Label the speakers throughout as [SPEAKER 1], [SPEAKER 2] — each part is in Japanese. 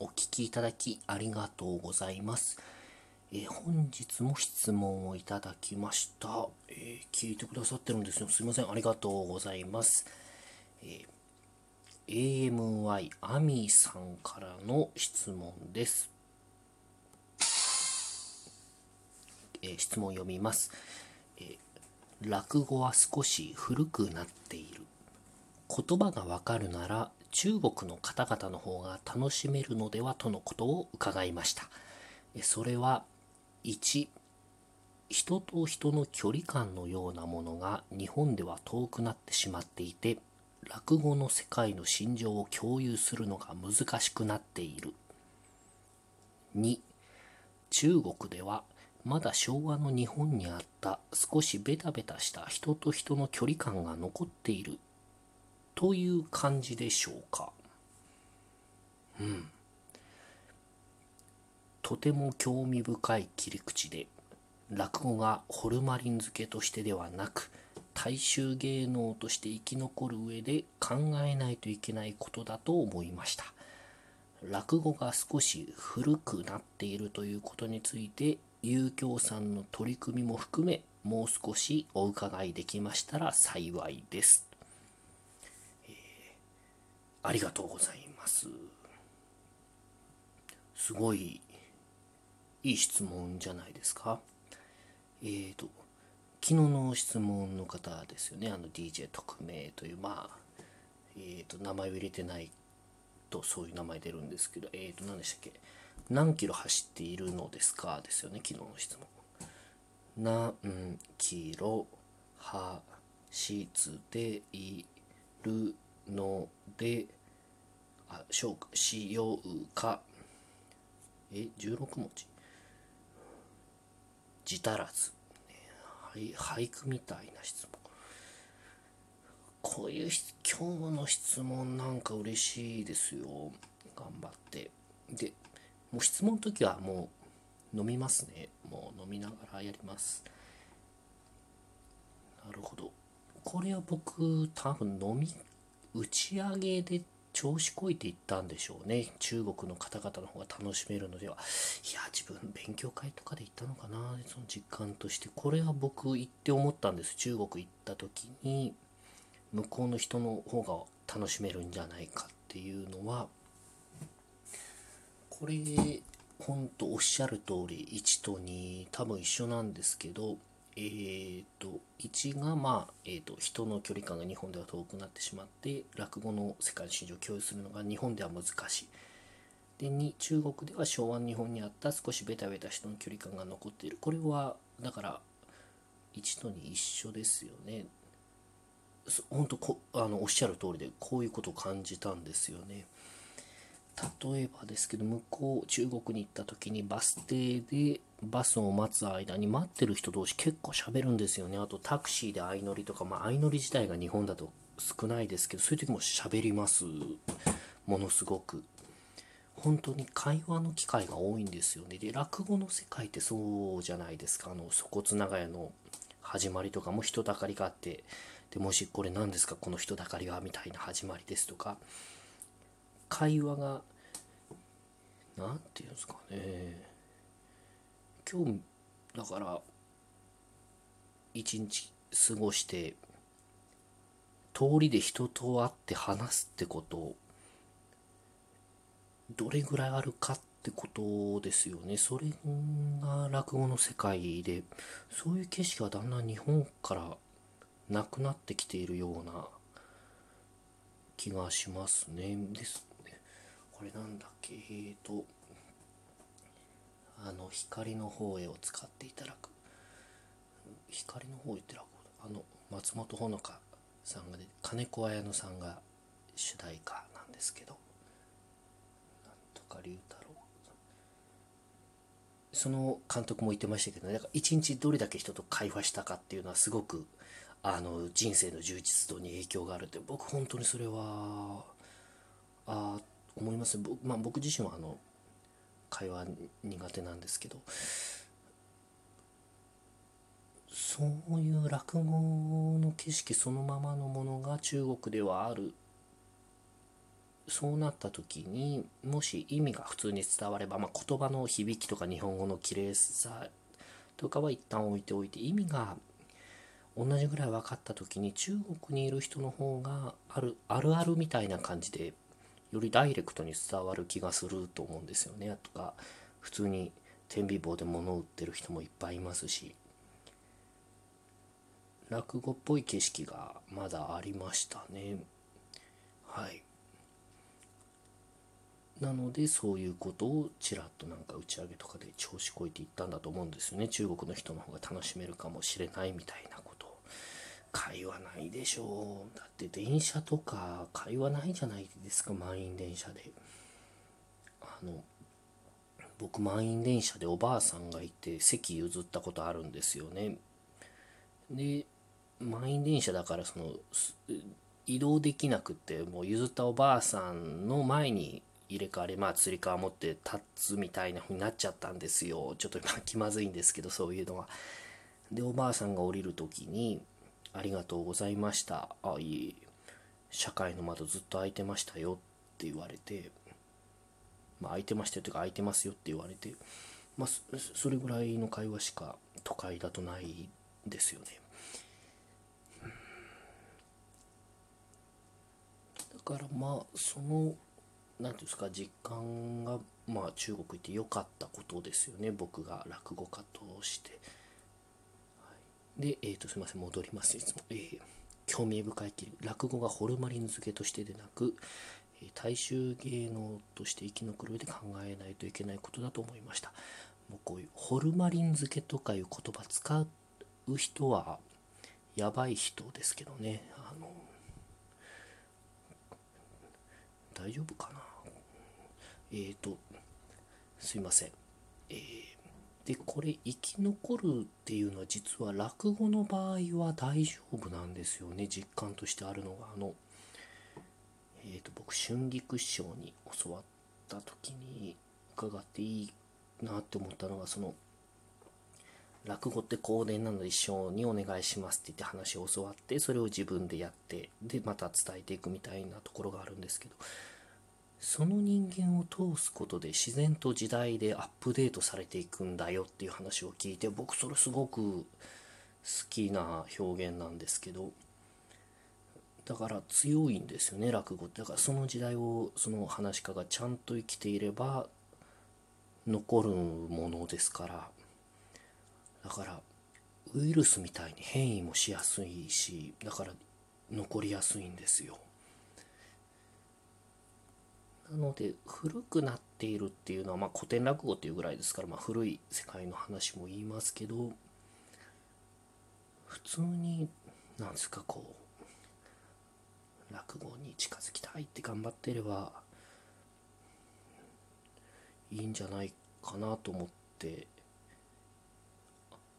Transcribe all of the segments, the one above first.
[SPEAKER 1] お聞きいただきありがとうございます。えー、本日も質問をいただきました、えー、聞いてくださってるんですよ。すいません。ありがとうございます。えー、AMY アミーさんからの質問です。え質問を読みます、え落語は少し古くなっている。言葉がわかるなら中国の方々の方が楽しめるのではとのことを伺いました。それは1人と人の距離感のようなものが日本では遠くなってしまっていて落語の世界の心情を共有するのが難しくなっている2中国ではまだ昭和の日本にあった少しベタベタした人と人の距離感が残っているという感じでしょうか。うん。とても興味深い切り口で、落語がホルマリン漬けとしてではなく、大衆芸能として生き残る上で考えないといけないことだと思いました。落語が少し古くなっているということについて、遊興さんの取り組みも含め、もう少しお伺いできましたら幸いです。ありがとうございます。すごいいい質問じゃないですか。えっ、ー、と、昨日の質問の方ですよね。あの DJ 特命という、まあ、えっ、ー、と、名前を入れてないとそういう名前出るんですけど、えっ、ー、と、何でしたっけ？何キロ走っているのですか？ですよね、昨日の質問。何キロ走っているのであしょうしようか。え16文字。字足らず、ね、俳句みたいな質問。こういう今日の質問なんか嬉しいですよ。頑張って。でもう質問の時はもう飲みますね。もう飲みながらやります。なるほど。これは僕多分飲み打ち上げで調子こいていったんでしょうね。中国の方々の方が楽しめるのでは。いや自分勉強会とかで行ったのかな。その実感として。これは僕行って思ったんです。中国行った時に向こうの人の方が楽しめるんじゃないかっていうのは。これ本当おっしゃる通り1と2多分一緒なんですけどえーと、1が、まあえーと、人の距離感が日本では遠くなってしまって落語の世界の市場を共有するのが日本では難しい。で2中国では昭和の日本にあった少しベタベタ人の距離感が残っているこれはだから1と2一緒ですよね。本当こあのおっしゃる通りでこういうことを感じたんですよね。例えばですけど向こう中国に行った時にバス停でバスを待つ間に待ってる人同士結構喋るんですよね。あとタクシーで相乗りとか、まあ、相乗り自体が日本だと少ないですけどそういう時も喋ります。ものすごく。本当に会話の機会が多いんですよね。で落語の世界ってそうじゃないですか。あの粗骨長屋の始まりとかも人だかりがあって。でもしこれ何ですか？この人だかりはみたいな始まりですとか。会話が何て言うんですかね。今日だから一日過ごして通りで人と会って話すってことどれぐらいあるかってことですよね。それが落語の世界でそういう景色がだんだん日本からなくなってきているような気がしますね。ですこれなんだっけ？えーとあの光の方へを使っていただく光の方へって落語あの松本穂香さんがで金子綾乃さんが主題歌なんですけど。なんとか龍太郎その監督も言ってましたけど、ね、だから一日どれだけ人と会話したかっていうのはすごくあの人生の充実度に影響があるって僕本当にそれはあ思います。僕、まあ、僕自身はあの会話苦手なんですけどそういう落語の景色そのままのものが中国ではある。そうなった時にもし意味が普通に伝われば、まあ、言葉の響きとか日本語の綺麗さとかは一旦置いておいて意味が同じぐらい分かった時に中国にいる人の方があるあるあるみたいな感じでよりダイレクトに伝わる気がすると思うんですよね。とか普通に天秤棒で物を売ってる人もいっぱいいますし落語っぽい景色がまだありましたね。はい。なのでそういうことをちらっとなんか打ち上げとかで調子こいていったんだと思うんですよね中国の人の方が楽しめるかもしれないみたいな会話ないでしょう。だって電車とか会話ないじゃないですか満員電車で。あの僕満員電車でおばあさんがいて席譲ったことあるんですよね。で満員電車だからその移動できなくてもう譲ったおばあさんの前に入れ替わりまあつり革持って立つみたいな風になっちゃったんですよ。ちょっと今気まずいんですけどそういうのは。でおばあさんが降りる時に「ありがとうございました」「あいい社会の窓ずっと開いてましたよ」って言われて。まあ開いてましたよというか開いてますよって言われて。まあそれぐらいの会話しか都会だとないですよね。だからまあその何ていうんですか実感がまあ中国行って良かったことですよね。僕が落語家として。で、えーと、すいません戻りますいつも、えー、興味深い落語がホルマリン漬けとしてでなくえ大衆芸能として生き残る上で考えないといけないことだと思いました。もうこういうホルマリン漬けとかいう言葉使う人はやばい人ですけどね。あの大丈夫かな？えっ、ー、と、すいません。えー、で、これ、生き残るっていうのは実は落語の場合は大丈夫なんですよね。実感としてあるのが、あの、えっ、ー、と、僕、春菊師匠に教わった時に伺っていいなって思ったのが、その、落語って公伝なので一緒にお願いしますって言って話を教わってそれを自分でやってでまた伝えていくみたいなところがあるんですけどその人間を通すことで自然と時代でアップデートされていくんだよっていう話を聞いて僕それすごく好きな表現なんですけどだから強いんですよね落語って。だからその時代をその話し家がちゃんと生きていれば残るものですから。だからウイルスみたいに変異もしやすいしだから残りやすいんですよ。なので古くなっているっていうのは、まあ、古典落語っていうぐらいですから、まあ、古い世界の話も言いますけど普通になんですかこう落語に近づきたいって頑張ってればいいんじゃないかなと思って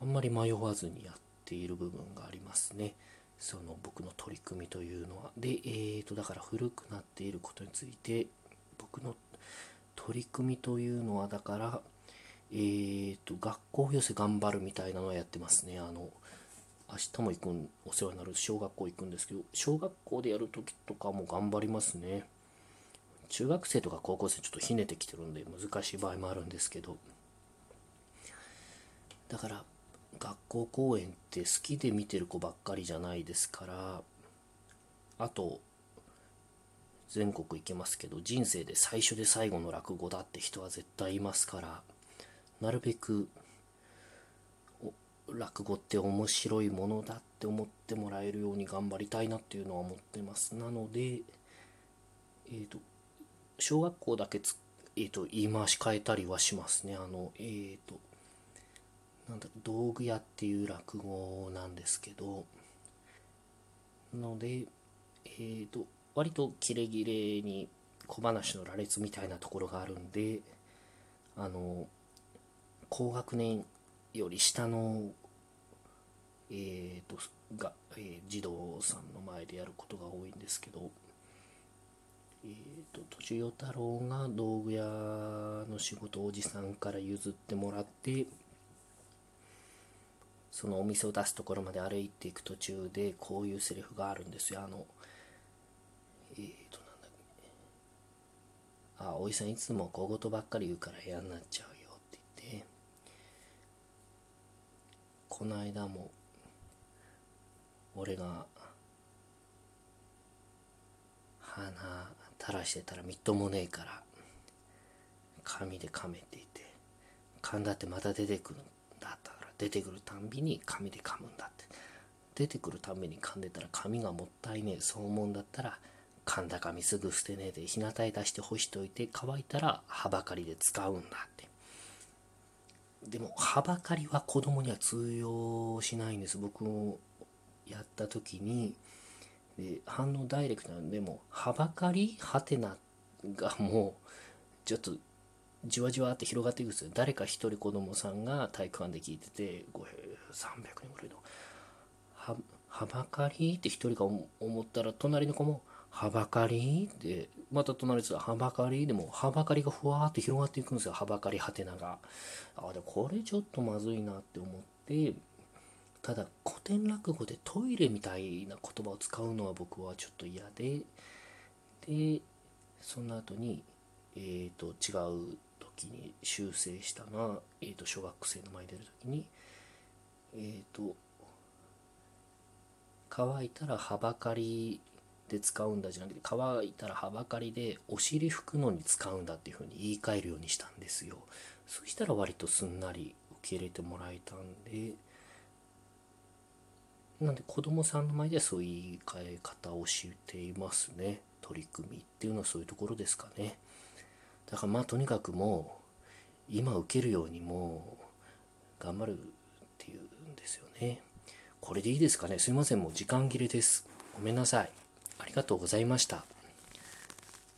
[SPEAKER 1] あんまり迷わずにやっている部分がありますね。その僕の取り組みというのは。で、えーと、だから古くなっていることについて僕の取り組みというのはだからえーと学校寄せ頑張るみたいなのはやってますね。あの明日も行くんお世話になる小学校行くんですけど小学校でやる時とかも頑張りますね。中学生とか高校生ちょっとひねてきてるんで難しい場合もあるんですけど。だから学校公演って好きで見てる子ばっかりじゃないですから。あと全国行けますけど人生で最初で最後の落語だって人は絶対いますからなるべく落語って面白いものだって思ってもらえるように頑張りたいなっていうのは思ってます。なのでえっ、ー、と小学校だけつ、えーと、言い回し変えたりはしますね。あのえっ、ー、となんだ道具屋っていう落語なんですけどなのでえっ、ー、と割とキレキレに小話の羅列みたいなところがあるんであの高学年より下のえーとが、えー、児童さんの前でやることが多いんですけど、えーと、ととちよ太郎が道具屋の仕事をおじさんから譲ってもらってそのお店を出すところまで歩いていく途中でこういうセリフがあるんですよ。あのえー、となんだっけらおじさんいつも小言ばっかり言うから嫌になっちゃうよって言って。この間も俺が鼻垂らしてたらみっともねえから紙で噛めて言って噛んだってまた出てくるんだったから出てくるたんびに紙で噛むんだって。出てくるために噛んでたら紙がもったいねえそう思うんだったら噛んだ紙すぐ捨てねえで日向へ出して干しといて乾いたら葉ばかりで使うんだって。でも葉ばかりは子供には通用しないんです。僕もやった時にで反応ダイレクトなんでもはばかり？はてながもうちょっとじわじわって広がっていくんですよ。誰か一人子供さんが体育館で聞いてて300人ぐらいの。ははばかり？って一人が思ったら隣の子もはばかり？ってまた隣ですはばかり？でもはばかりがふわーって広がっていくんですよ。はばかりはてなが。あでもこれちょっとまずいなって思ってただ古典落語でトイレみたいな言葉を使うのは僕はちょっと嫌ででその後にえっ、ー、と違う時に修正したのは、えー、と小学生の前に出る時にえっ、ー、と乾いたらはばかりで使うんだじゃなくて乾いたらはばかりでお尻拭くのに使うんだっていうふうに言い換えるようにしたんですよ。そしたら割とすんなり受け入れてもらえたんでなんで子供さんの前ではそういう言い換え方をしていますね。取り組みっていうのはそういうところですかね。だからまあとにかくもう今受けるようにもう頑張るっていうんですよね。これでいいですかね。すいません。もう時間切れです。ごめんなさい。ありがとうございました。